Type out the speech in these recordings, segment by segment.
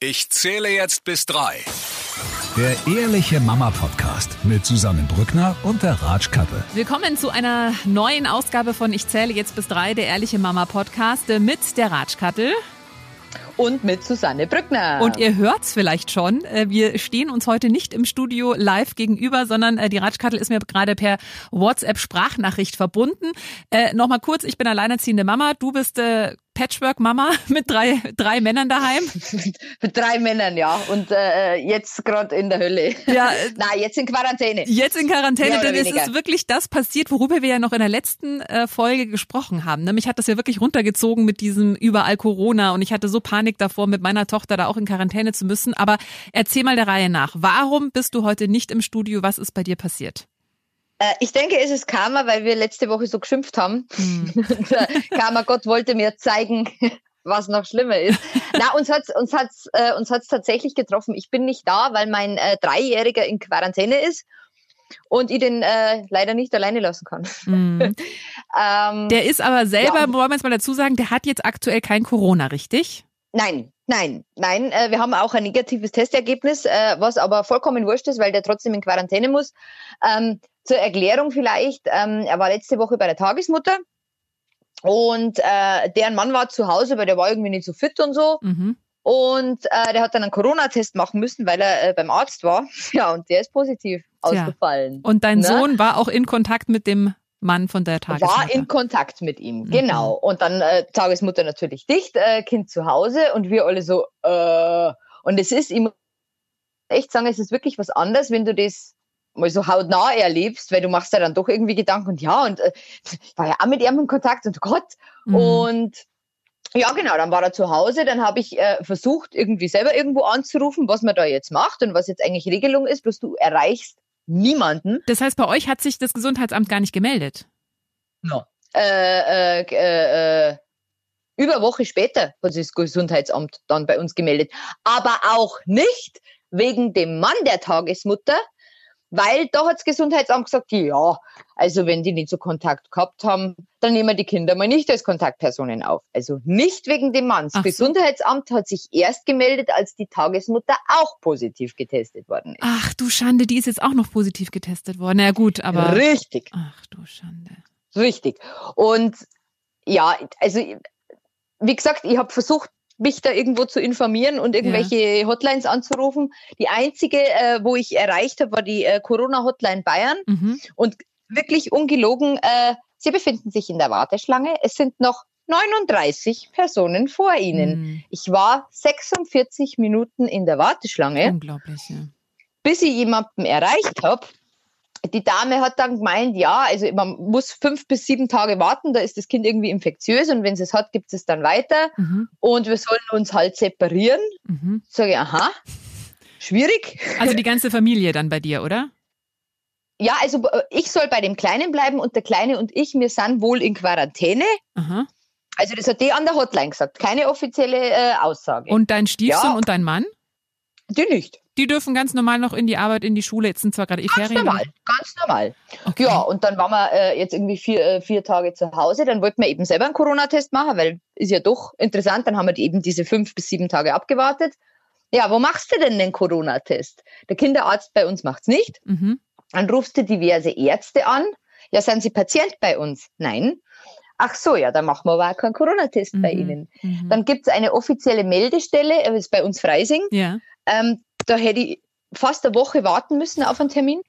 Ich zähle jetzt bis drei. Der Ehrliche Mama Podcast mit Susanne Brückner und der Ratschkattel. Willkommen zu einer neuen Ausgabe von Ich zähle jetzt bis drei, der Ehrliche Mama Podcast mit der Ratschkattel. Und mit Susanne Brückner. Und ihr hört's vielleicht schon. äh, Wir stehen uns heute nicht im Studio live gegenüber, sondern äh, die Ratschkattel ist mir gerade per WhatsApp-Sprachnachricht verbunden. Äh, Nochmal kurz, ich bin alleinerziehende Mama. Du bist äh, Patchwork-Mama mit drei, drei Männern daheim. Mit drei Männern, ja. Und äh, jetzt gerade in der Hölle. Ja, äh, Nein, jetzt in Quarantäne. Jetzt in Quarantäne, denn es weniger. ist wirklich das passiert, worüber wir ja noch in der letzten äh, Folge gesprochen haben. Mich hat das ja wirklich runtergezogen mit diesem überall Corona und ich hatte so Panik davor, mit meiner Tochter da auch in Quarantäne zu müssen. Aber erzähl mal der Reihe nach. Warum bist du heute nicht im Studio? Was ist bei dir passiert? Äh, ich denke, es ist Karma, weil wir letzte Woche so geschimpft haben. Äh, Karma, Gott wollte mir zeigen, was noch schlimmer ist. Na, uns hat's, uns hat's, äh, uns hat's tatsächlich getroffen. Ich bin nicht da, weil mein äh, Dreijähriger in Quarantäne ist und ich den äh, leider nicht alleine lassen kann. Mhm. Ähm, Der ist aber selber, Ja. wollen wir jetzt mal dazu sagen, der hat jetzt aktuell kein Corona, richtig? Nein, nein, nein. Äh, wir haben auch ein negatives Testergebnis, äh, was aber vollkommen wurscht ist, weil der trotzdem in Quarantäne muss. Ähm, zur Erklärung vielleicht, ähm, er war letzte Woche bei der Tagesmutter und äh, deren Mann war zu Hause, weil der war irgendwie nicht so fit und so. Mhm. Und äh, der hat dann einen Corona-Test machen müssen, weil er äh, beim Arzt war. Ja, und der ist positiv Tja. ausgefallen. Und dein Ne? Sohn war auch in Kontakt mit dem Mann von der Tagesmutter. war in Kontakt mit ihm, Mhm. genau. Und dann äh, Tagesmutter natürlich dicht, äh, Kind zu Hause und wir alle so, äh, und es ist, ich muss echt sagen, es ist wirklich was anderes, wenn du das mal so hautnah erlebst, weil du machst ja dann doch irgendwie Gedanken und ja, und äh, ich war ja auch mit ihm in Kontakt und Gott. Mhm. Und ja, genau, dann war er zu Hause, dann habe ich äh, versucht, irgendwie selber irgendwo anzurufen, was man da jetzt macht und was jetzt eigentlich Regelung ist, bloß du erreichst niemanden. Das heißt, bei euch hat sich das Gesundheitsamt gar nicht gemeldet. äh, äh, äh, äh, über eine Woche später hat sich das Gesundheitsamt dann bei uns gemeldet. Aber auch nicht wegen dem Mann der Tagesmutter, weil da hat das Gesundheitsamt gesagt, ja, also wenn die nicht so Kontakt gehabt haben, dann nehmen wir die Kinder mal nicht als Kontaktpersonen auf. Also nicht wegen dem Mann. Das Ach so. Gesundheitsamt hat sich erst gemeldet, als die Tagesmutter auch positiv getestet worden ist. Ach du Schande, die ist jetzt auch noch positiv getestet worden. Na ja, gut, aber. Richtig. Ach du Schande. Richtig. Und ja, also wie gesagt, ich habe versucht, mich da irgendwo zu informieren und irgendwelche Hotlines anzurufen. Die einzige, äh, wo ich erreicht habe, war die äh, Corona-Hotline Bayern. Mhm. Und wirklich ungelogen, äh, sie befinden sich in der Warteschlange. Es sind noch 39 Personen vor ihnen. Mhm. Ich war 46 Minuten in der Warteschlange Unglaublich, ja. bis ich jemanden erreicht habe. Die Dame hat dann gemeint, ja, also man muss fünf bis sieben Tage warten, da ist das Kind irgendwie infektiös und wenn es es hat, gibt es dann weiter Mhm. und wir sollen uns halt separieren. Mhm. Sage ich, aha, schwierig. Also die ganze Familie dann bei dir, oder? Ja, also äh, ich soll bei dem Kleinen bleiben und der Kleine und ich, wir sind wohl in Quarantäne. Aha. Also das hat die an der Hotline gesagt, keine offizielle äh, Aussage. Und dein Stiefsohn Ja. und dein Mann? die nicht. Die dürfen ganz normal noch in die Arbeit, in die Schule. Jetzt sind zwar gerade eh Ganz Ferien. normal, ganz normal. Okay. Ja, und dann waren wir äh, jetzt irgendwie vier, äh, vier Tage zu Hause. Dann wollten wir eben selber einen Corona-Test machen, weil ist ja doch interessant. Dann haben wir eben diese fünf bis sieben Tage abgewartet. Ja, wo machst du denn den Corona-Test? Der Kinderarzt bei uns macht's nicht. Mhm. Dann rufst du diverse Ärzte an. Ja, sind Sie Patient bei uns? Nein. Ach so, ja, dann machen wir aber auch keinen Corona-Test bei Mhm. Ihnen. Mhm. Dann gibt's eine offizielle Meldestelle, äh, das ist bei uns Freising. ja, Ähm, da hätte ich fast eine Woche warten müssen auf einen Termin.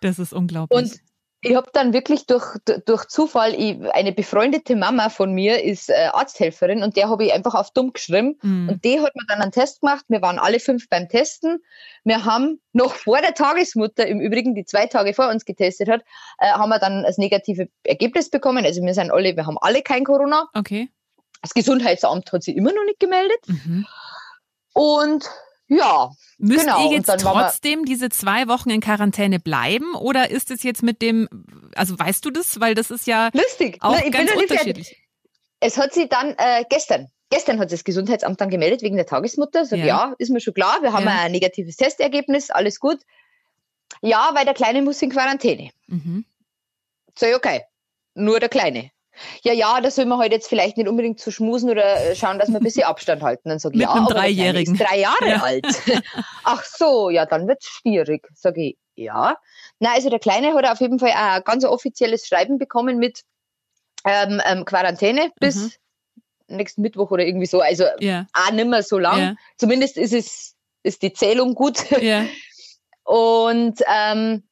das ist unglaublich. Und ich habe dann wirklich durch, durch Zufall, ich, eine befreundete Mama von mir ist äh, Arzthelferin und der habe ich einfach auf dumm geschrieben. Mhm. Und die hat mir dann einen Test gemacht. Wir waren alle fünf beim Testen. Wir haben noch vor der Tagesmutter, im Übrigen, die zwei Tage vor uns getestet hat, äh, haben wir dann das negative Ergebnis bekommen. Also wir sind alle, wir haben alle kein Corona. okay. Das Gesundheitsamt hat sich immer noch nicht gemeldet. Mhm. Und ja, Müsst Genau, ihr jetzt trotzdem diese zwei Wochen in Quarantäne bleiben oder ist es jetzt mit dem, also weißt du das, weil das ist ja lustig. auch bin ganz fertig. unterschiedlich. Es hat sie dann äh, gestern, gestern hat das Gesundheitsamt dann gemeldet wegen der Tagesmutter. Sag, Ja. ja. ist mir schon klar, wir haben Ja. ein negatives Testergebnis, alles gut. Ja, weil der Kleine muss in Quarantäne. Mhm. Sag ich, okay, nur der Kleine. Ja, ja, da soll man halt jetzt vielleicht nicht unbedingt zu schmusen oder äh, schauen, dass wir ein bisschen Abstand halten. Dann sag ich, Mit ja, einem aber Dreijährigen. Ist drei Jahre Ja. alt. Ach so, ja, dann wird's schwierig. Sag ich, ja. Na, also der Kleine hat auf jeden Fall auch ein ganz offizielles Schreiben bekommen mit ähm, ähm, Quarantäne bis Mhm. nächsten Mittwoch oder irgendwie so. Also Ja, auch nicht mehr so lang. Ja. Zumindest ist es ist die Zählung gut. ja. Und ähm,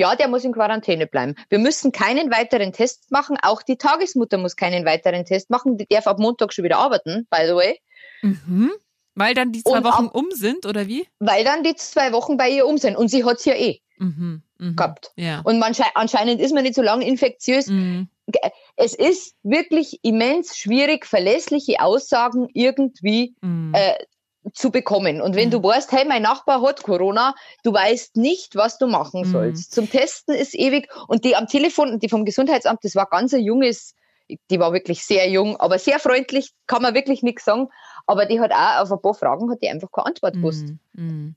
ja, der muss in Quarantäne bleiben. Wir müssen keinen weiteren Test machen. Auch die Tagesmutter muss keinen weiteren Test machen. Die darf ab Montag schon wieder arbeiten, by the way, Mhm. Weil dann die zwei Und Wochen auch- um sind, oder wie? weil dann die zwei Wochen bei ihr um sind. Und sie hat's ja eh Mhm. Mhm. gehabt. Ja. Und man, schei- anscheinend ist man nicht so lange infektiös. Mhm. Es ist wirklich immens schwierig, verlässliche Aussagen irgendwie Mhm. äh, zu bekommen. Und wenn Mhm. du weißt, hey, mein Nachbar hat Corona, du weißt nicht, was du machen Mhm. sollst. Zum Testen ist ewig. Und die am Telefon, die vom Gesundheitsamt, das war ganz ein junges, die war wirklich sehr jung, aber sehr freundlich, kann man wirklich nichts sagen. Aber die hat auch auf ein paar Fragen hat die einfach keine Antwort gewusst. Mhm.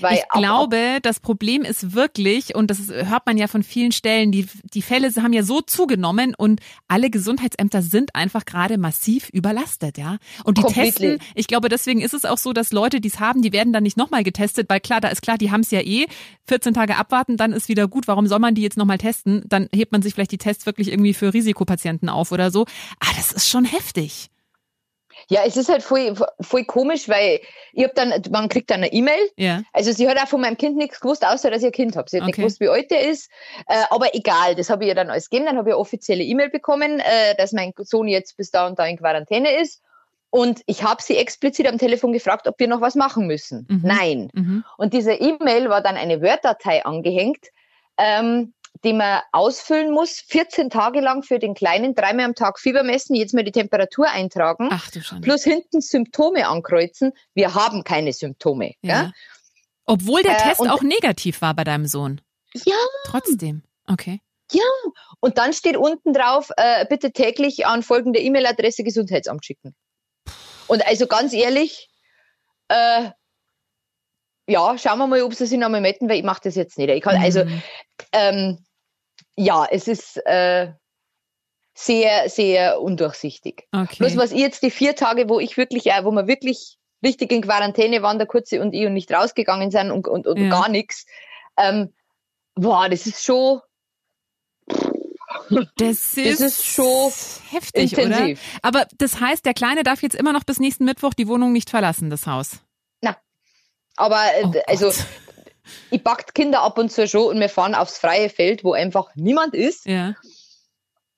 Weil ich glaube, das Problem ist wirklich, und das hört man ja von vielen Stellen, die, die Fälle haben ja so zugenommen und alle Gesundheitsämter sind einfach gerade massiv überlastet, ja. Und die Completely. testen, ich glaube, deswegen ist es auch so, dass Leute, die es haben, die werden dann nicht nochmal getestet, weil klar, da ist klar, die haben es ja eh, 14 Tage abwarten, dann ist wieder gut. Warum soll man die jetzt nochmal testen? Dann hebt man sich vielleicht die Tests wirklich irgendwie für Risikopatienten auf oder so. Ah, das ist schon heftig. Ja, es ist halt voll, voll komisch, weil ich hab dann, man kriegt dann eine E-Mail. Ja. Also sie hat auch von meinem Kind nichts gewusst, außer dass ich ein Kind habe. Sie hat nicht Okay. gewusst, wie alt der ist. Äh, aber egal, das habe ich ihr dann alles gegeben. Dann habe ich eine offizielle E-Mail bekommen, äh, dass mein Sohn jetzt bis da und da in Quarantäne ist. Und ich habe sie explizit am Telefon gefragt, ob wir noch was machen müssen. Mhm. Nein. Mhm. Und diese E-Mail war dann eine Word-Datei angehängt, ähm, die man ausfüllen muss, 14 Tage lang für den Kleinen, dreimal am Tag Fieber messen, jetzt mal die Temperatur eintragen, Ach du Schande. plus hinten Symptome ankreuzen. Wir haben keine Symptome. Ja. Ja? Obwohl der Äh, Test auch negativ war bei deinem Sohn. ja. Trotzdem. Okay. Und dann steht unten drauf, äh, bitte täglich an folgende E-Mail-Adresse Gesundheitsamt schicken. Und also ganz ehrlich, äh, ja, schauen wir mal, ob sie sich nochmal melden, weil ich mache das jetzt nicht. Ich kann, also, Mhm. ähm, ja, es ist äh, sehr, sehr undurchsichtig. Okay. Bloß was ich jetzt die vier Tage, wo ich wirklich, äh, wo wir wirklich richtig in Quarantäne waren, der Kurze und ich und nicht rausgegangen sind und, und, und Ja. gar nichts, ähm, boah, das ist schon Das ist, Das ist schon heftig, intensiv. oder? Aber das heißt, der Kleine darf jetzt immer noch bis nächsten Mittwoch die Wohnung nicht verlassen, das Haus. Aber äh, Oh also Gott. Ich packt Kinder ab und zu schon und wir fahren aufs freie Feld, wo einfach niemand ist. Ja.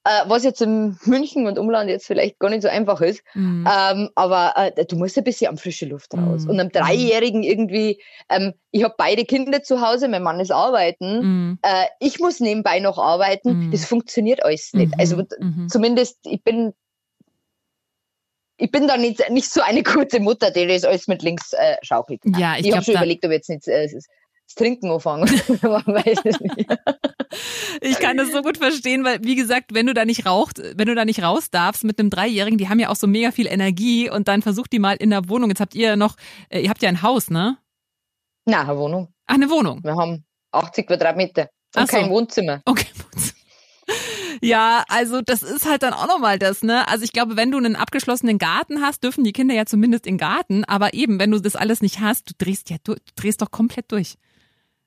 Äh, was jetzt in München und Umland jetzt vielleicht gar nicht so einfach ist. Mhm. Ähm, aber äh, du musst ein bisschen am frische Luft raus. Mhm. Und einem Dreijährigen irgendwie, ähm, ich habe beide Kinder zu Hause, mein Mann ist arbeiten. Mhm. Äh, ich muss nebenbei noch arbeiten. Mhm. Das funktioniert alles nicht. Mhm. Also Mhm. zumindest, ich bin ich bin da nicht, nicht so eine gute Mutter, die das alles mit links äh, schaukelt. Ja, ich ich habe schon da, überlegt, ob jetzt nicht äh, das Trinken anfangen. Man weiß es nicht. ich kann das so gut verstehen, weil wie gesagt, wenn du da nicht raucht, wenn du da nicht raus darfst mit einem Dreijährigen, die haben ja auch so mega viel Energie und dann versucht die mal in der Wohnung. Jetzt habt ihr ja noch, äh, ihr habt ja ein Haus, ne? Na, eine Wohnung. Ach, eine Wohnung. Wir haben 80 Quadratmeter und Ach so. kein Wohnzimmer. Okay. Ja, also das ist halt dann auch nochmal das, ne? Also ich glaube, wenn du einen abgeschlossenen Garten hast, dürfen die Kinder ja zumindest in den Garten, aber eben, wenn du das alles nicht hast, du drehst ja du drehst doch komplett durch.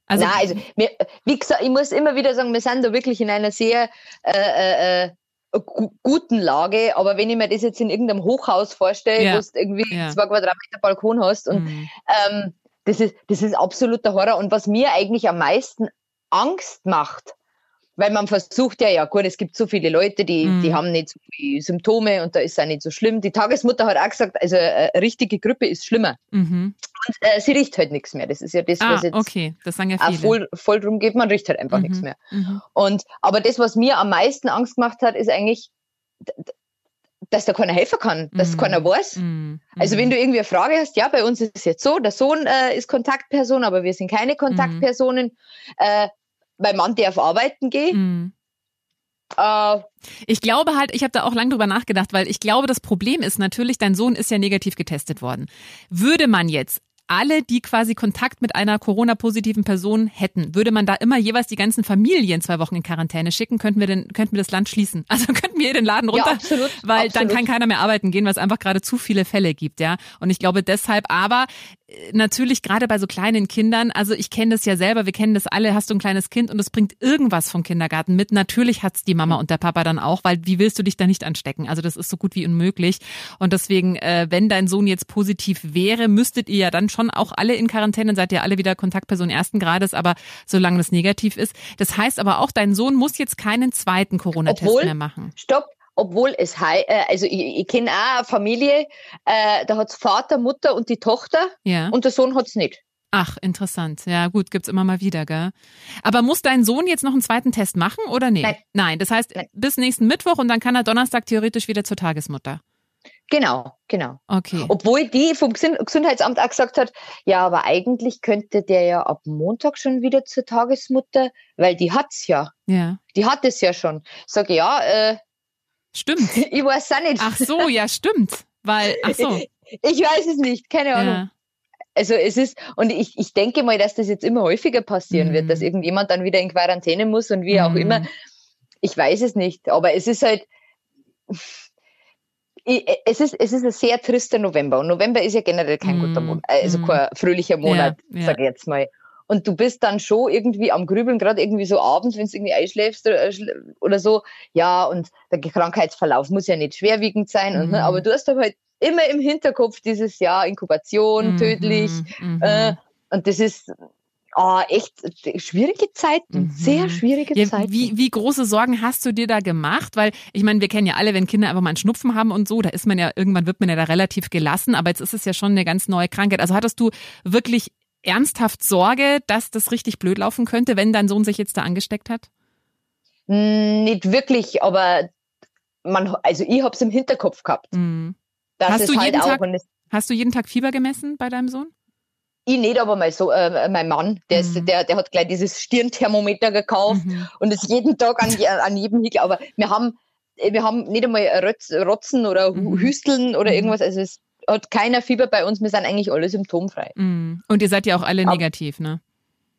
Also, Nein, also wir, wie gesagt, ich muss immer wieder sagen, wir sind da wirklich in einer sehr äh, äh, äh, gu guten Lage. Aber wenn ich mir das jetzt in irgendeinem Hochhaus vorstelle, Ja. wo du irgendwie Ja. zwei Quadratmeter Balkon hast und Mhm. ähm, das ist das ist absoluter Horror. Und was mir eigentlich am meisten Angst macht, weil man versucht ja, ja gut, es gibt so viele Leute, die, Mhm. die haben nicht so viele Symptome und da ist es auch nicht so schlimm. Die Tagesmutter hat auch gesagt, also äh, richtige Grippe ist schlimmer. Mhm. Und äh, sie riecht halt nichts mehr. Das ist ja das, Ah, was jetzt okay, das sagen ja auch viele. voll, voll drum geht, man riecht halt einfach Mhm. nichts mehr. Mhm. Und, aber das, was mir am meisten Angst gemacht hat, ist eigentlich, dass da keiner helfen kann, dass Mhm. keiner weiß. Mhm. Also wenn du irgendwie eine Frage hast, ja, bei uns ist es jetzt so, der Sohn äh, ist Kontaktperson, aber wir sind keine Kontaktpersonen. Äh, mein Mann darf arbeiten gehen. Mhm. Äh, Ich glaube halt, ich habe da auch lange drüber nachgedacht, weil ich glaube, das Problem ist natürlich, dein Sohn ist ja negativ getestet worden. Würde man jetzt alle, die quasi Kontakt mit einer Corona-positiven Person hätten, würde man da immer jeweils die ganzen Familien zwei Wochen in Quarantäne schicken, könnten wir den, könnten wir das Land schließen. Also könnten wir den Laden runter, Ja, absolut, weil absolut. dann kann keiner mehr arbeiten gehen, weil es einfach gerade zu viele Fälle gibt, ja. Und ich glaube deshalb, aber natürlich gerade bei so kleinen Kindern, also ich kenne das ja selber, wir kennen das alle, hast du ein kleines Kind und es bringt irgendwas vom Kindergarten mit. Natürlich hat's die Mama und der Papa dann auch, weil wie willst du dich da nicht anstecken? Also das ist so gut wie unmöglich. Und deswegen, äh, wenn dein Sohn jetzt positiv wäre, müsstet ihr ja dann schon auch alle in Quarantäne, seid ihr alle wieder Kontaktperson ersten Grades, aber solange das negativ ist. Das heißt aber auch, dein Sohn muss jetzt keinen zweiten Corona-Test mehr machen. Stopp. Obwohl es äh, also ich, ich kenne auch eine Familie, äh, da hat's Vater, Mutter und die Tochter Ja. und der Sohn hat's nicht. Ach, interessant. Ja, gut, gibt's immer mal wieder, gell? Aber muss dein Sohn jetzt noch einen zweiten Test machen oder nee? Nein. Nein, das heißt Nein. bis nächsten Mittwoch und dann kann er Donnerstag theoretisch wieder zur Tagesmutter. Genau, genau. Okay. Obwohl die vom Gesund- Gesundheitsamt auch gesagt hat, ja, aber eigentlich könnte der ja ab Montag schon wieder zur Tagesmutter, weil die hat's ja. Ja. Die hat es ja schon. Sag ich, ja, äh, Stimmt. ich weiß auch nicht. Ach so, ja, stimmt. Weil, ach so. Ich weiß es nicht, keine Ahnung. Ja. Also es ist, und ich, ich denke mal, dass das jetzt immer häufiger passieren Mhm. wird, dass irgendjemand dann wieder in Quarantäne muss und wie auch Mhm. immer. Ich weiß es nicht, aber es ist halt, es ist, es ist ein sehr trister November und November ist ja generell kein Mhm. guter Monat, also Mhm. kein fröhlicher Monat, Ja, ja. sag ich jetzt mal. Und du bist dann schon irgendwie am Grübeln, gerade irgendwie so abends, wenn du irgendwie einschläfst oder, oder so. Ja, und der Krankheitsverlauf muss ja nicht schwerwiegend sein. Und, Mhm. ne, aber du hast doch halt immer im Hinterkopf dieses Jahr Inkubation, Mhm, tödlich. mhm. Äh, und das ist ah, echt schwierige Zeiten, Mhm. sehr schwierige Ja, Zeiten. wie, wie große Sorgen hast du dir da gemacht? Weil ich meine, wir kennen ja alle, wenn Kinder einfach mal einen Schnupfen haben und so, da ist man ja, irgendwann wird man ja da relativ gelassen, aber jetzt ist es ja schon eine ganz neue Krankheit. Also hattest du wirklich ernsthaft Sorge, dass das richtig blöd laufen könnte, wenn dein Sohn sich jetzt da angesteckt hat? Hm, Nicht wirklich, aber man, also ich hab's im Hinterkopf gehabt. Mhm. Das Hast ist du halt jeden Tag- Hast du jeden Tag Fieber gemessen bei deinem Sohn? ich nicht, aber mein, so, äh, mein Mann, der, ist, Mhm. der, der hat gleich dieses Stirnthermometer gekauft Mhm. und ist jeden Tag an, an jedem Hickel. Aber wir haben, wir haben nicht einmal Rotzen oder Mhm. Hüsteln oder Mhm. irgendwas. Also es hat keiner Fieber bei uns. Wir sind eigentlich alle symptomfrei. Mhm. Und ihr seid ja auch alle negativ, ne?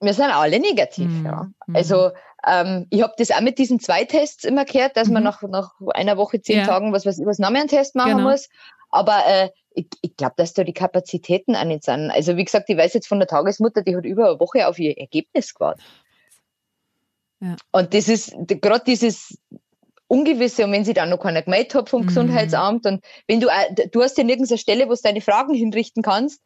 Wir sind alle negativ, Mhm. ja. Mhm. Also ähm, ich habe das auch mit diesen zwei Tests immer gehört, dass man Mhm. nach, nach einer Woche, zehn Ja. Tagen was, was was noch mehr einen Test machen Genau. muss. Aber äh, ich, ich glaube, dass da die Kapazitäten auch nicht sind. Also wie gesagt, ich weiß jetzt von der Tagesmutter, die hat über eine Woche auf ihr Ergebnis gewartet. Ja. Und das ist gerade dieses Ungewisse und wenn sie dann noch keiner gemeldet hat vom Mhm. Gesundheitsamt und wenn du, auch- du hast ja nirgends eine Stelle, wo du deine Fragen hinrichten kannst,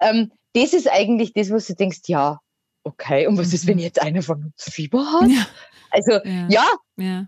ähm, das ist eigentlich das, was du denkst, ja, okay, und was ist, Mhm. wenn jetzt einer von uns Fieber hat? Ja. Also, Ja. ja, Ja.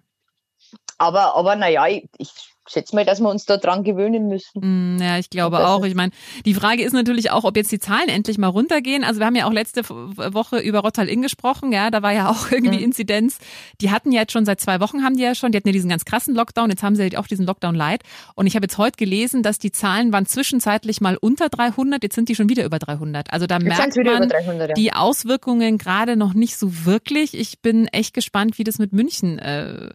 aber, aber naja, ich, ich schätze mal, dass wir uns da dran gewöhnen müssen. Mm, Ja, ich glaube auch. Ich meine, die Frage ist natürlich auch, ob jetzt die Zahlen endlich mal runtergehen. Also wir haben ja auch letzte Woche über Rottal-Inn gesprochen, ja, da war ja auch irgendwie Mhm. Inzidenz. Die hatten ja jetzt schon seit zwei Wochen haben die ja schon, die hatten ja diesen ganz krassen Lockdown, jetzt haben sie halt auch diesen Lockdown light. Und ich habe jetzt heute gelesen, dass die Zahlen waren zwischenzeitlich mal unter 300, jetzt sind die schon wieder über 300. Also da Jetzt merkt man, über 300. Ja. die Auswirkungen gerade noch nicht so wirklich. Ich bin echt gespannt, wie das mit München, äh,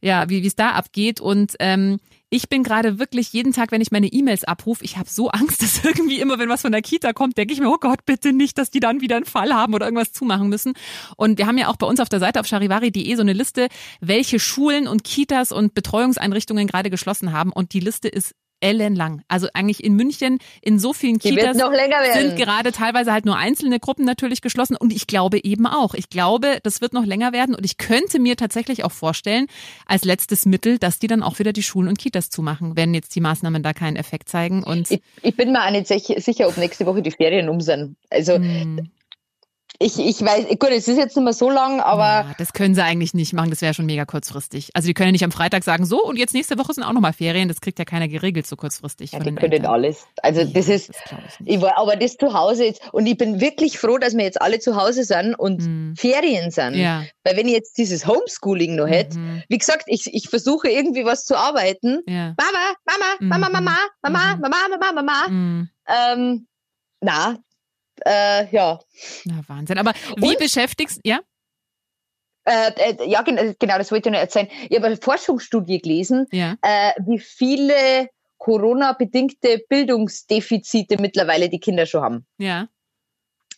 ja, wie es da abgeht. Und ähm, ich bin gerade wirklich jeden Tag, wenn ich meine E-Mails abrufe, ich habe so Angst, dass irgendwie immer, wenn was von der Kita kommt, denke ich mir, oh Gott, bitte nicht, dass die dann wieder einen Fall haben oder irgendwas zumachen müssen. Und wir haben ja auch bei uns auf der Seite auf charivari.de so eine Liste, welche Schulen und Kitas und Betreuungseinrichtungen gerade geschlossen haben. Und die Liste ist ellenlang. Also eigentlich in München in so vielen Die Kitas sind gerade teilweise halt nur einzelne Gruppen natürlich geschlossen und ich glaube eben auch. Ich glaube, das wird noch länger werden und ich könnte mir tatsächlich auch vorstellen, als letztes Mittel, dass die dann auch wieder die Schulen und Kitas zumachen, wenn jetzt die Maßnahmen da keinen Effekt zeigen und ich, ich bin mir auch nicht sicher, sicher, ob nächste Woche die Ferien um sind. Also Hm, ich, ich weiß, gut, es ist jetzt nicht mehr so lang, aber ja, das können sie eigentlich nicht machen, das wäre schon mega kurzfristig. Also die können ja nicht am Freitag sagen, so und jetzt nächste Woche sind auch nochmal Ferien, das kriegt ja keiner geregelt so kurzfristig. ja, die können Eltern. alles. Also Ja, das ist, glaub ich ich war, aber das zu Hause jetzt, und ich bin wirklich froh, dass wir jetzt alle zu Hause sind und Hm. Ferien sind. Ja. Weil wenn ich jetzt dieses Homeschooling noch hätte, Mhm. wie gesagt, ich, ich versuche irgendwie was zu arbeiten. Ja. Mama, Mama, Mama, Mhm. Mama, Mama, Mhm. Mama, Mama, Mama. Mhm. Ähm, na, äh, ja. Na, Wahnsinn. Aber wie Und- beschäftigst, ja? Äh, äh, ja, gen- genau, das wollte ich noch erzählen. Ich habe eine Forschungsstudie gelesen, Ja. äh, wie viele Corona-bedingte Bildungsdefizite mittlerweile die Kinder schon haben. Ja.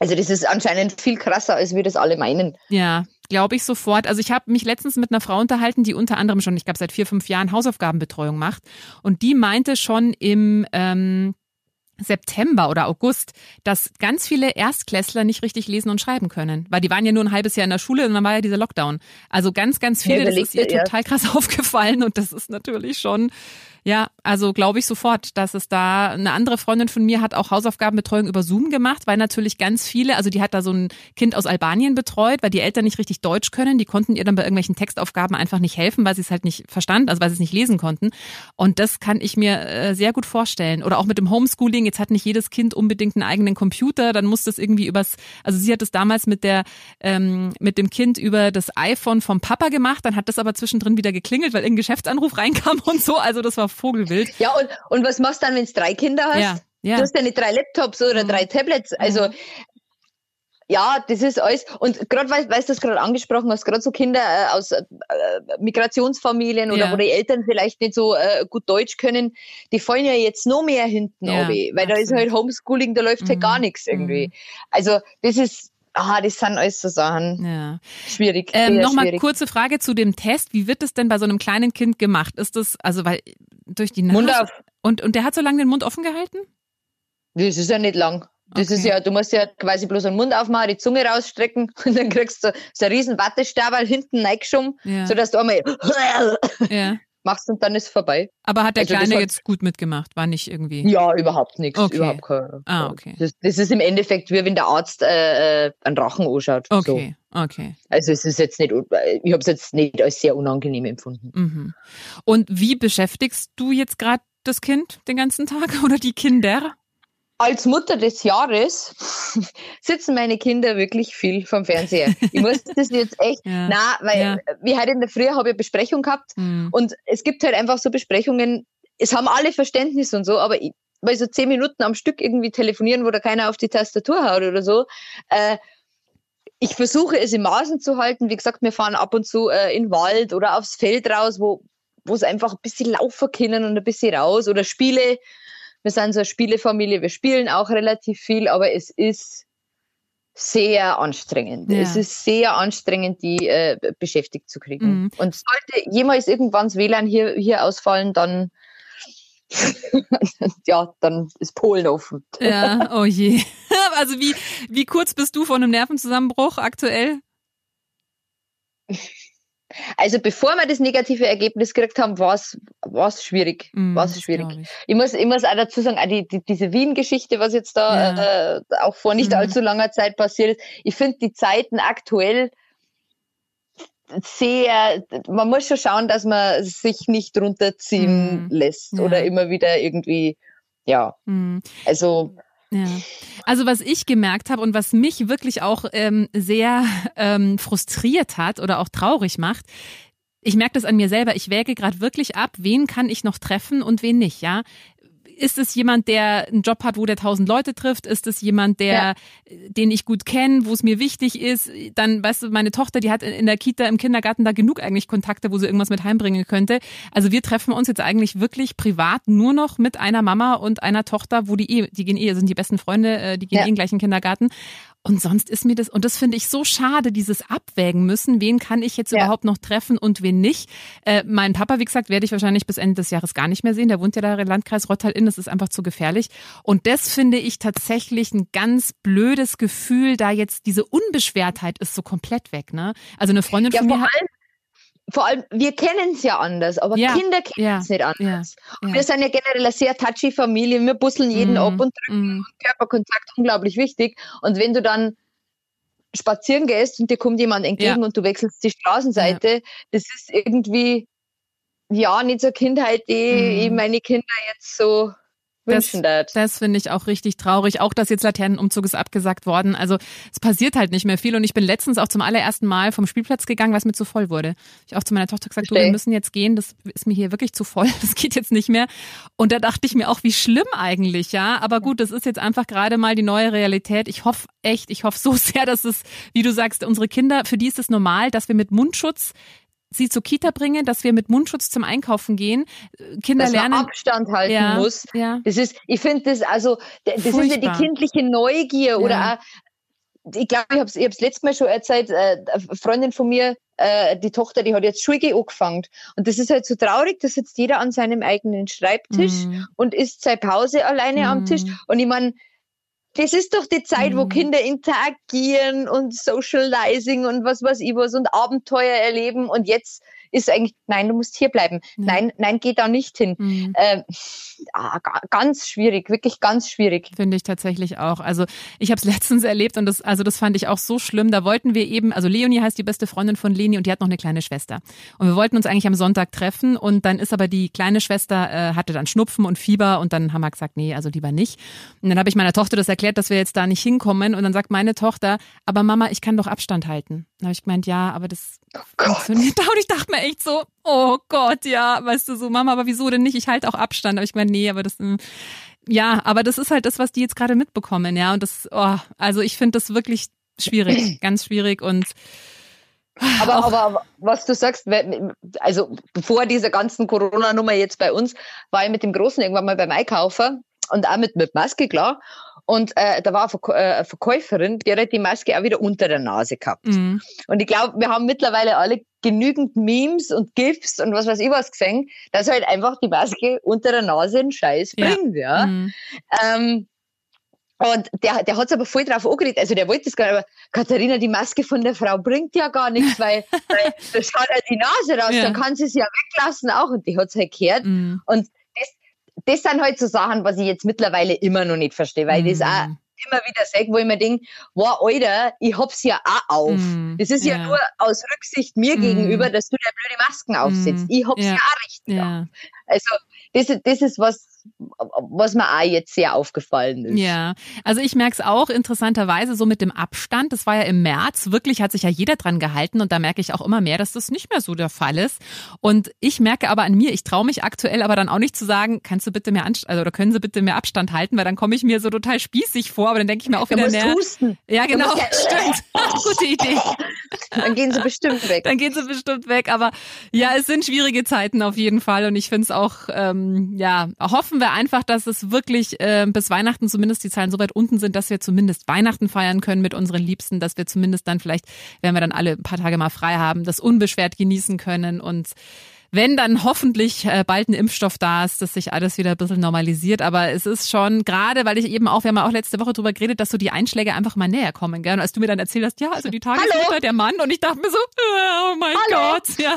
Also das ist anscheinend viel krasser, als wir das alle meinen. Ja, glaube ich sofort. Also ich habe mich letztens mit einer Frau unterhalten, die unter anderem schon, ich glaube, seit vier, fünf Jahren Hausaufgabenbetreuung macht. Und die meinte schon im ähm, September oder August, dass ganz viele Erstklässler nicht richtig lesen und schreiben können. Weil die waren ja nur ein halbes Jahr in der Schule und dann war ja dieser Lockdown. Also ganz, ganz viele, ja, das ist ihr total krass aufgefallen und das ist natürlich schon ja, also glaube ich sofort, dass es da eine andere Freundin von mir hat auch Hausaufgabenbetreuung über Zoom gemacht, weil natürlich ganz viele, also die hat da so ein Kind aus Albanien betreut, weil die Eltern nicht richtig Deutsch können, die konnten ihr dann bei irgendwelchen Textaufgaben einfach nicht helfen, weil sie es halt nicht verstanden, also weil sie es nicht lesen konnten. Und das kann ich mir äh, sehr gut vorstellen. Oder auch mit dem Homeschooling, jetzt hat nicht jedes Kind unbedingt einen eigenen Computer, dann muss das irgendwie übers, also sie hat es damals mit der ähm, mit dem Kind über das iPhone vom Papa gemacht, dann hat das aber zwischendrin wieder geklingelt, weil irgendein Geschäftsanruf reinkam und so. Also das war Vogelwild. Ja, und, und was machst du dann, wenn du drei Kinder hast? Ja, ja. Du hast ja nicht drei Laptops oder mhm. drei Tablets. Also mhm. ja, das ist alles. Und gerade weil, weil du das gerade angesprochen hast, gerade so Kinder äh, aus äh, Migrationsfamilien oder ja. wo die Eltern vielleicht nicht so äh, gut Deutsch können, die fallen ja jetzt noch mehr hinten ja, ab, weil absolut. da ist halt Homeschooling, da läuft halt mhm. halt gar nichts irgendwie. Mhm. Also das ist Ah, das sind alles so Sachen. Ja. Schwierig. Ähm, Nochmal kurze Frage zu dem Test. Wie wird das denn bei so einem kleinen Kind gemacht? Ist das, also weil durch die Nase. Mund auf. Und, und der hat so lange den Mund offen gehalten? Das ist ja nicht lang. Das okay. ist ja, du musst ja quasi bloß den Mund aufmachen, die Zunge rausstrecken und dann kriegst du so einen riesen Wattestabal hinten reingeschoben, ja. sodass du einmal ja. Machst und dann ist vorbei. Aber hat der also Kleine jetzt gut mitgemacht? War nicht irgendwie? Ja, überhaupt nichts. Okay. Überhaupt kein, ah, okay. Das, das, ist im Endeffekt wie wenn der Arzt äh, äh einen Rachen anschaut. Okay, so. okay. Also es ist jetzt nicht, ich habe es jetzt nicht als sehr unangenehm empfunden. Mhm. Und wie beschäftigst du jetzt gerade das Kind den ganzen Tag oder die Kinder? Als Mutter des Jahres sitzen meine Kinder wirklich viel vom Fernseher. Ich muss das jetzt echt, ja. na, weil ja. wie heute in der Früh habe ich Besprechung gehabt mhm. und es gibt halt einfach so Besprechungen, es haben alle Verständnis und so, aber ich, weil so zehn Minuten am Stück irgendwie telefonieren, wo da keiner auf die Tastatur haut oder so, äh, ich versuche es im Maßen zu halten. Wie gesagt, wir fahren ab und zu äh, in den Wald oder aufs Feld raus, wo wo es einfach ein bisschen laufen können und ein bisschen raus oder Spiele wir sind so eine Spielefamilie, wir spielen auch relativ viel, aber es ist sehr anstrengend. Ja. Es ist sehr anstrengend, die äh, beschäftigt zu kriegen. Mhm. Und sollte jemals irgendwann das WLAN hier, hier ausfallen, dann ja, dann ist Polen offen. Ja, oh je. Also wie, wie kurz bist du von einem Nervenzusammenbruch aktuell? Also bevor wir das negative Ergebnis gekriegt haben, war es schwierig. Mm, war's schwierig. Ich. ich. muss, ich muss auch dazu sagen, auch die, die, diese Wien-Geschichte, was jetzt da ja. äh, auch vor nicht mm. allzu langer Zeit passiert ist, ich finde die Zeiten aktuell sehr, man muss schon schauen, dass man sich nicht runterziehen mm. lässt ja. oder immer wieder irgendwie, ja. Mm. Also ja. Also was ich gemerkt habe und was mich wirklich auch ähm, sehr ähm, frustriert hat oder auch traurig macht, ich merke das an mir selber, ich wäge gerade wirklich ab, wen kann ich noch treffen und wen nicht, ja ist es jemand, der einen Job hat, wo der tausend Leute trifft? Ist es jemand, der, ja. den ich gut kenne, wo es mir wichtig ist? Dann, weißt du, meine Tochter, die hat in der Kita, im Kindergarten da genug eigentlich Kontakte, wo sie irgendwas mit heimbringen könnte. Also wir treffen uns jetzt eigentlich wirklich privat nur noch mit einer Mama und einer Tochter, wo die eh, die gehen eh, sind die besten Freunde, äh, die gehen ja. eh in den gleichen Kindergarten. Und sonst ist mir das, und das finde ich so schade, dieses Abwägen müssen, wen kann ich jetzt ja. überhaupt noch treffen und wen nicht. Äh, mein Papa, wie gesagt, werde ich wahrscheinlich bis Ende des Jahres gar nicht mehr sehen. Der wohnt ja da im Landkreis Rottal-Inn, das ist einfach zu gefährlich. Und das finde ich tatsächlich ein ganz blödes Gefühl, da jetzt diese Unbeschwertheit ist so komplett weg. Ne? Also eine Freundin ja, von mir hat vor allem, wir kennen es ja anders, aber ja, Kinder kennen es ja, nicht anders. Ja, wir sind ja generell eine sehr touchy Familie, wir busseln jeden mm, ab und drücken mm. Körperkontakt unglaublich wichtig. Und wenn du dann spazieren gehst und dir kommt jemand entgegen und du wechselst die Straßenseite, das ist irgendwie ja nicht so Kindheit, die mm. meine Kinder jetzt so wünschen das, das finde ich auch richtig traurig. Auch, dass jetzt Laternenumzug ist abgesagt worden. Also es passiert halt nicht mehr viel. Und ich bin letztens auch zum allerersten Mal vom Spielplatz gegangen, weil es mir zu voll wurde. Ich auch zu meiner Tochter gesagt, du, wir müssen jetzt gehen. Das ist mir hier wirklich zu voll. Das geht jetzt nicht mehr. Und da dachte ich mir auch, wie schlimm eigentlich, ja. Aber gut, das ist jetzt einfach gerade mal die neue Realität. Ich hoffe echt, ich hoffe so sehr, dass es, wie du sagst, unsere Kinder, für die ist es normal, dass wir mit Mundschutz sie zur Kita bringen, dass wir mit Mundschutz zum Einkaufen gehen. Kinder dass lernen. Man Abstand halten ja, muss. Ja. Das ist, ich finde das, also, das Furchtbar. ist ja die kindliche Neugier ja. oder ich glaube, ich habe es ich hab's letztes Mal schon erzählt, äh, eine Freundin von mir, äh, die Tochter, die hat jetzt Schule angefangen. Und das ist halt so traurig, da sitzt jeder an seinem eigenen Schreibtisch Mhm. und isst seine Pause alleine am Mhm. Tisch. Und ich meine, das ist doch die Zeit, wo Mhm. Kinder interagieren und Socializing und was weiß ich was und Abenteuer erleben. Und jetzt ist eigentlich, nein, du musst hier bleiben. Ja. Nein, nein, geh da nicht hin. Mhm. Ah, ga- ganz schwierig, wirklich ganz schwierig. Finde ich tatsächlich auch. Also ich habe es letztens erlebt und das, also das fand ich auch so schlimm. Da wollten wir eben, also Leonie heißt die beste Freundin von Leni und die hat noch eine kleine Schwester. Und wir wollten uns eigentlich am Sonntag treffen und dann ist aber die kleine Schwester äh, hatte dann Schnupfen und Fieber und dann haben wir gesagt, nee, also lieber nicht. Und dann habe ich meiner Tochter das erklärt, dass wir jetzt da nicht hinkommen und dann sagt meine Tochter, aber Mama, ich kann doch Abstand halten. Dann habe ich gemeint, ja, aber das funktioniert. Und ich dachte mir echt so, oh Gott, ja, weißt du so, Mama, aber wieso denn nicht? Ich halte auch Abstand. Habe ich gemeint, nee, aber das, mm, ja, aber das ist halt das, was die jetzt gerade mitbekommen, ja. Und das, oh, also ich finde das wirklich schwierig, ganz schwierig und Aber, aber was du sagst, also vor dieser ganzen Corona-Nummer jetzt bei uns, war ich mit dem Großen irgendwann mal beim Einkaufen und auch mit, mit Maske, klar. Und äh, da war eine, Verkäu- äh, Verkäuferin, die hat die Maske auch wieder unter der Nase gehabt. mm, Und ich glaube, wir haben mittlerweile alle genügend Memes und GIFs und was weiß ich was gesehen, dass halt einfach die Maske unter der Nase einen Scheiß Ja. bringt. Ja. mm, Ähm, und der, der hat es aber voll drauf angeredet. Also der wollte das gar nicht, aber Katharina, die Maske von der Frau bringt ja gar nichts, weil, weil da schaut ja die Nase raus, Ja. dann kann sie es ja weglassen auch. Und die hat es halt gehört. mm, Und das, sind halt so Sachen, was ich jetzt mittlerweile immer noch nicht verstehe, weil ich das auch mm, immer wieder sage, wo ich mir denke, wow, Alter, ich hab's ja auch auf. mm, Das ist ja. ja. nur aus Rücksicht mir Mm. gegenüber, dass du dir blöde Masken aufsetzt. Mm. Ich hab's ja, Ja. auch richtig auf. Ja, Also das, das ist was, was mir auch jetzt sehr aufgefallen ist. ja. Also ich merke es auch interessanterweise so mit dem Abstand. Das war ja im März. Wirklich hat sich ja jeder dran gehalten und da merke ich auch immer mehr, dass das nicht mehr so der Fall ist. Und ich merke aber an mir, ich traue mich aktuell aber dann auch nicht zu sagen, kannst du bitte mehr Anst also, oder können Sie bitte mehr Abstand halten, weil dann komme ich mir so total spießig vor, aber dann denke ich mir auch Du wieder, musst näher. husten, ja genau, ja- stimmt, gute Idee. dann gehen sie bestimmt weg. Dann gehen sie bestimmt weg. Aber ja, es sind schwierige Zeiten auf jeden Fall. Und ich finde es auch, ähm, ja, hoffen wir einfach, dass es wirklich ähm, bis Weihnachten zumindest die Zahlen so weit unten sind, dass wir zumindest Weihnachten feiern können mit unseren Liebsten, dass wir zumindest dann vielleicht, wenn wir dann alle ein paar Tage mal frei haben, das unbeschwert genießen können und wenn dann hoffentlich äh, bald ein Impfstoff da ist, dass sich alles wieder ein bisschen normalisiert. Aber es ist schon, gerade weil ich eben auch, wir haben ja auch letzte Woche drüber geredet, dass so die Einschläge einfach mal näher kommen. Gell? Und als du mir dann erzählt hast, ja, also die Tagesmutter, der Mann, und ich dachte mir so, oh mein Hallo. Gott, ja.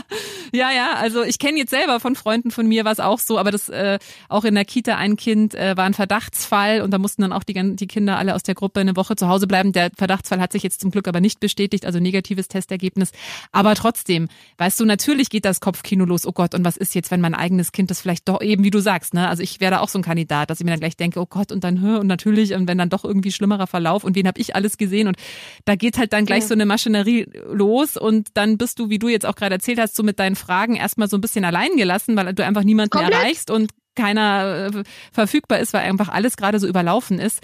Ja, ja, also ich kenne jetzt selber von Freunden von mir war es auch so, aber das äh, auch in der Kita ein Kind äh, war ein Verdachtsfall und da mussten dann auch die, die Kinder alle aus der Gruppe eine Woche zu Hause bleiben. Der Verdachtsfall hat sich jetzt zum Glück aber nicht bestätigt, also negatives Testergebnis. Aber trotzdem, weißt du, natürlich geht das Kopfkino los. Oh Gott, und was ist jetzt, wenn mein eigenes Kind das vielleicht doch eben, wie du sagst, ne? Also ich wäre da auch so ein Kandidat, dass ich mir dann gleich denke, oh Gott, und dann und natürlich, und wenn dann doch irgendwie schlimmerer Verlauf und wen habe ich alles gesehen und da geht halt dann gleich Ja. so eine Maschinerie los und dann bist du, wie du jetzt auch gerade erzählt hast, so mit deinen Fragen erstmal so ein bisschen allein gelassen, weil du einfach niemanden Komplett. erreichst und keiner äh, verfügbar ist, weil einfach alles gerade so überlaufen ist.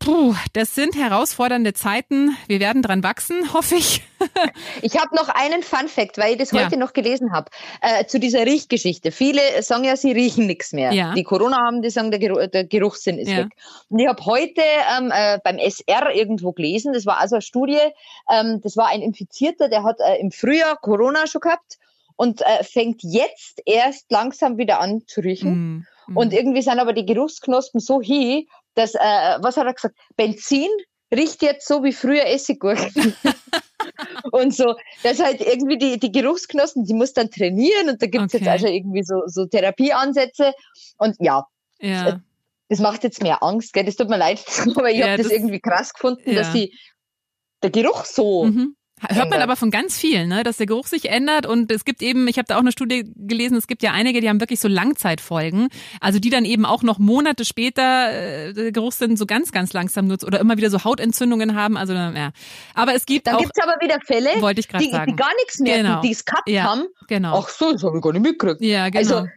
Puh, das sind herausfordernde Zeiten. Wir werden dran wachsen, hoffe ich. Ich habe noch einen Fun Fact, weil ich das Ja. heute noch gelesen habe, äh, zu dieser Riechgeschichte. Viele sagen ja, sie riechen nichts mehr. Ja. Die Corona haben, die sagen, der, Geruch, der Geruchssinn ist Ja. weg. Und ich habe heute ähm, äh, beim SR irgendwo gelesen, das war also eine Studie, ähm, das war ein Infizierter, der hat äh, im Frühjahr Corona schon gehabt und äh, fängt jetzt erst langsam wieder an zu riechen. Mm, mm. Und irgendwie sind aber die Geruchsknospen so hin, dass, äh, was hat er gesagt, Benzin riecht jetzt so wie früher Essiggurken. und so, das halt irgendwie die, die Geruchsknospen, die muss dann trainieren und da gibt's Okay. jetzt also irgendwie so, so Therapieansätze. Und ja, ja. das macht jetzt mehr Angst, gell? Das tut mir leid, aber ich Ja, habe das, das- irgendwie krass gefunden, dass Ja. die der Geruch so. Mhm. Hört man aber von ganz vielen, ne, dass der Geruch sich ändert und es gibt eben, ich habe da auch eine Studie gelesen, es gibt ja einige, die haben wirklich so Langzeitfolgen, also die dann eben auch noch Monate später äh, Geruchssinn so ganz, ganz langsam nutzt oder immer wieder so Hautentzündungen haben, also ja. Aber es gibt Dann auch, gibt's aber wieder Fälle, wollte ich die, die sagen, gar nichts merken, Genau. die es gehabt Ja. haben. genau. Ach so, das habe ich gar nicht mitgekriegt. ja, genau. Also,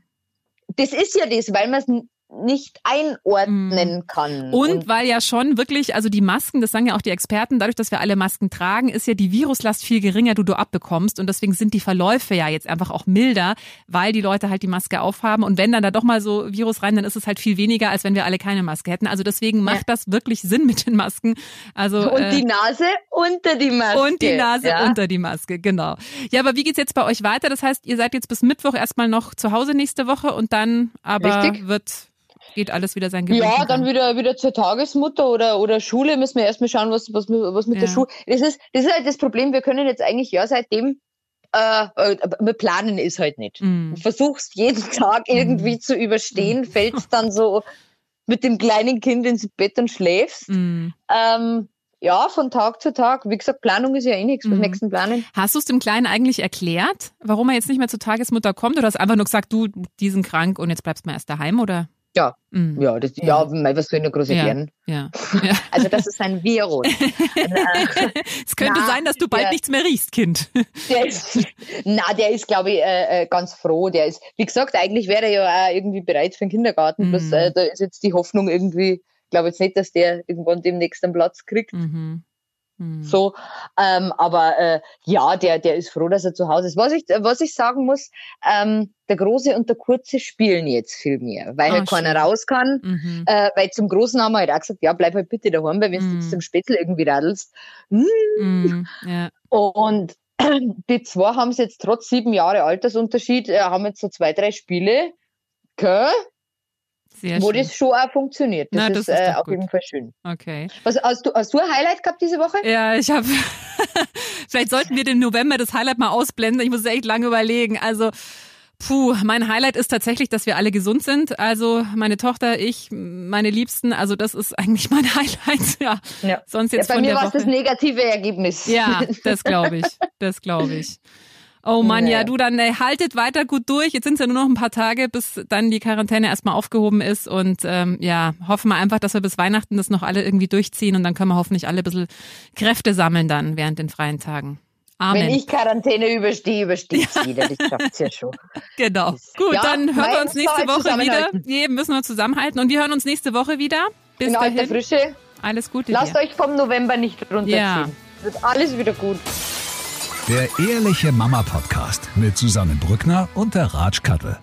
das ist ja das, weil man es nicht einordnen kann. Und, weil ja schon wirklich, also die Masken, das sagen ja auch die Experten, dadurch, dass wir alle Masken tragen, ist ja die Viruslast viel geringer, die du abbekommst. Und deswegen sind die Verläufe ja jetzt einfach auch milder, weil die Leute halt die Maske aufhaben. Und wenn dann da doch mal so Virus rein, dann ist es halt viel weniger, als wenn wir alle keine Maske hätten. Also deswegen macht ja. das wirklich Sinn mit den Masken. Also, und äh, die Nase unter die Maske. Und die Nase ja. unter die Maske, genau. Ja, aber wie geht's jetzt bei euch weiter? Das heißt, ihr seid jetzt bis Mittwoch erstmal noch zu Hause nächste Woche und dann aber Richtig. wird geht alles wieder sein gewöhnlichen Ja, dann wieder, wieder zur Tagesmutter oder, oder Schule müssen wir erstmal schauen, was, was, was mit ja. der Schule. Das ist, das ist halt das Problem. Wir können jetzt eigentlich ja seitdem äh, äh wir planen ist halt nicht. Mm. Versuchst jeden Tag irgendwie mm. zu überstehen, mm. fällst dann so mit dem kleinen Kind ins Bett und schläfst. Mm. Ähm, ja, von Tag zu Tag. Wie gesagt, Planung ist ja eh nichts. Mhm. nächsten planen? Hast du es dem Kleinen eigentlich erklärt, warum er jetzt nicht mehr zur Tagesmutter kommt? Oder hast du einfach nur gesagt, du, die sind krank und jetzt bleibst du mal erst daheim, oder? Ja, mhm. ja, das, ja, ja, was soll ich noch groß erklären? Ja, ja. Also das ist ein Virus. es könnte na, sein, dass du bald der, nichts mehr riechst, Kind. Der ist, na, der ist, glaube ich, äh, äh, ganz froh. Der ist, wie gesagt, eigentlich wäre er ja auch irgendwie bereit für den Kindergarten. Mhm. Bloß, äh, da ist jetzt die Hoffnung irgendwie, ich glaube jetzt nicht, dass der irgendwann demnächst einen Platz kriegt. Mhm. Hm. So, ähm, aber äh, ja, der, der ist froh, dass er zu Hause ist. Was ich, was ich sagen muss, ähm, der Große und der Kurze spielen jetzt viel mehr, weil oh, halt keiner raus kann. Mhm. Äh, weil zum Großen haben wir halt auch gesagt, ja, bleib halt bitte daheim, weil wenn mhm. du jetzt im Spätzle irgendwie radelst. Mm. Mhm. Ja. Und die zwei haben es jetzt trotz sieben Jahre Altersunterschied, äh, haben jetzt so zwei, drei Spiele. Okay, sehr wo schön. das schon auch funktioniert. Das, Na, das ist, ist äh, auf jeden Fall schön. Okay. Was, hast, du, hast du ein Highlight gehabt diese Woche? Ja, ich habe. Vielleicht sollten wir den November das Highlight mal ausblenden. Ich muss echt lange überlegen. Also. Puh, mein Highlight ist tatsächlich, dass wir alle gesund sind. Also meine Tochter, ich, meine Liebsten, also das ist eigentlich mein Highlight. Ja, ja. sonst jetzt ja, bei von mir war es das negative Ergebnis. Ja, das glaube ich, das glaube ich. Oh Mann, ja, ja du dann äh, haltet weiter gut durch. Jetzt sind es ja nur noch ein paar Tage, bis dann die Quarantäne erstmal aufgehoben ist. Und ähm, ja, hoffen wir einfach, dass wir bis Weihnachten das noch alle irgendwie durchziehen und dann können wir hoffentlich alle ein bisschen Kräfte sammeln dann während den freien Tagen. Amen. Wenn ich Quarantäne überstehe, überstehe ich wieder. Das schafft's ja schon. Genau. Gut, ja, dann hören wir uns nächste Woche wieder. Nee, müssen wir zusammenhalten. Und wir hören uns nächste Woche wieder. Bis In dahin. alter Frische. Alles Gute Lasst dir. euch vom November nicht runterziehen. Ja. Wird alles wieder gut. Der Ehrliche Mama Podcast mit Susanne Brückner und der Ratsch Kattel.